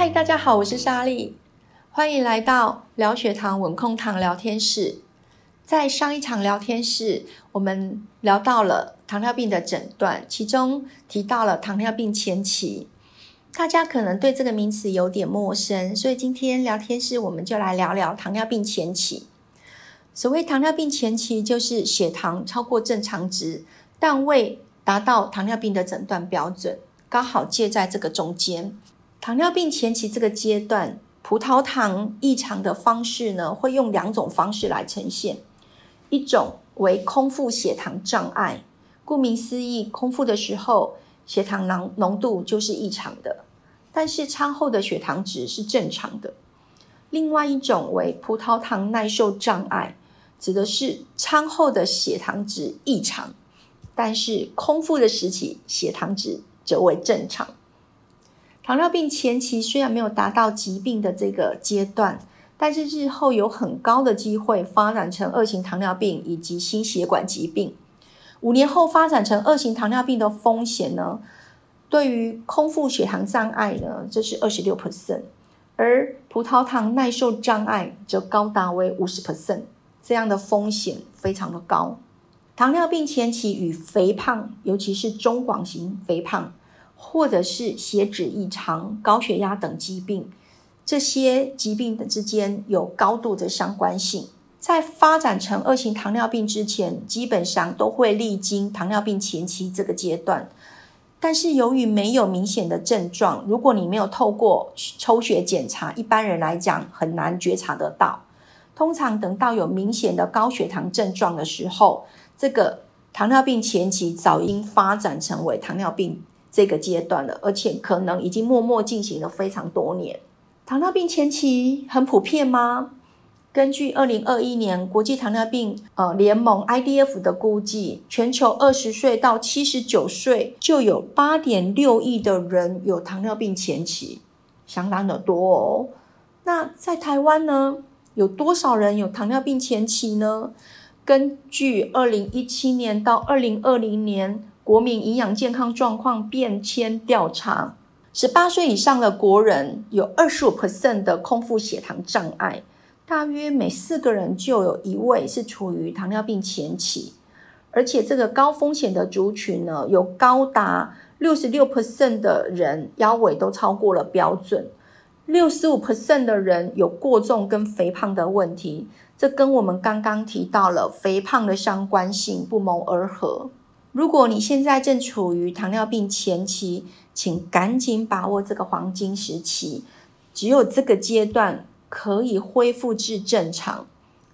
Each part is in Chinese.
嗨，大家好，我是莎莉，欢迎来到聊血糖稳控糖聊天室。在上一场聊天室，我们聊到了糖尿病的诊断，其中提到了糖尿病前期。大家可能对这个名词有点陌生，所以今天聊天室我们就来聊聊糖尿病前期。所谓糖尿病前期，就是血糖超过正常值，但未达到糖尿病的诊断标准，刚好介在这个中间。糖尿病前期这个阶段，葡萄糖异常的方式呢，会用两种方式来呈现。一种为空腹血糖障碍，顾名思义，空腹的时候血糖浓浓度就是异常的，但是餐后的血糖值是正常的。另外一种为葡萄糖耐受障碍，指的是餐后的血糖值异常，但是空腹的时期血糖值则为正常。糖尿病前期虽然没有达到疾病的这个阶段。但是日后有很高的机会发展成二型糖尿病以及心血管疾病。五年后发展成二型糖尿病的风险呢？对于空腹血糖障碍呢，这是二十六 percent，而葡萄糖耐受障碍则高达为五十 percent，这样的风险非常的高。糖尿病前期与肥胖，尤其是中广型肥胖，或者是血脂异常、高血压等疾病。这些疾病的之间有高度的相关性，在发展成二型糖尿病之前，基本上都会历经糖尿病前期这个阶段。但是由于没有明显的症状，如果你没有透过抽血检查，一般人来讲很难觉察得到。通常等到有明显的高血糖症状的时候，这个糖尿病前期早已经发展成为糖尿病这个阶段了，而且可能已经默默进行了非常多年。糖尿病前期很普遍吗？根据二零二一年国际糖尿病呃联盟 IDF 的估计，全球二十岁到七十九岁就有八点六亿的人有糖尿病前期，相当的多哦。那在台湾呢，有多少人有糖尿病前期呢？根据二零一七年到二零二零年国民营养健康状况变迁调查。十八岁以上的国人有二十五 percent 的空腹血糖障碍，大约每四个人就有一位是处于糖尿病前期，而且这个高风险的族群呢，有高达六十六 percent 的人腰围都超过了标准，六十五 percent 的人有过重跟肥胖的问题，这跟我们刚刚提到了肥胖的相关性不谋而合。如果你现在正处于糖尿病前期，请赶紧把握这个黄金时期，只有这个阶段可以恢复至正常。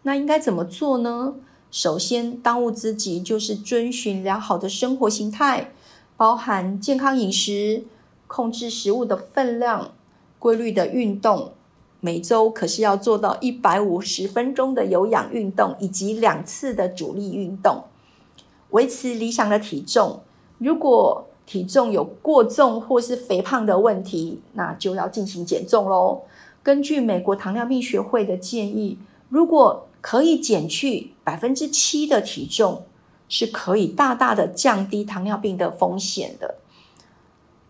那应该怎么做呢？首先，当务之急就是遵循良好的生活形态，包含健康饮食、控制食物的分量、规律的运动，每周可是要做到一百五十分钟的有氧运动，以及两次的主力运动。维持理想的体重，如果体重有过重或是肥胖的问题，那就要进行减重喽。根据美国糖尿病学会的建议，如果可以减去百分之七的体重，是可以大大的降低糖尿病的风险的。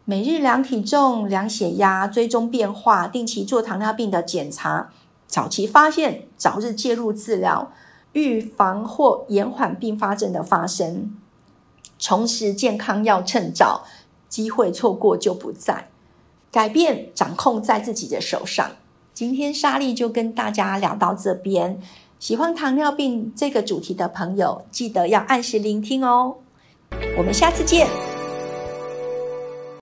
每日量体重、量血压、追踪变化，定期做糖尿病的检查，早期发现，早日介入治疗。预防或延缓并发症的发生，重拾健康要趁早，机会错过就不在。改变掌控在自己的手上。今天莎莉就跟大家聊到这边。喜欢糖尿病这个主题的朋友，记得要按时聆听哦。我们下次见。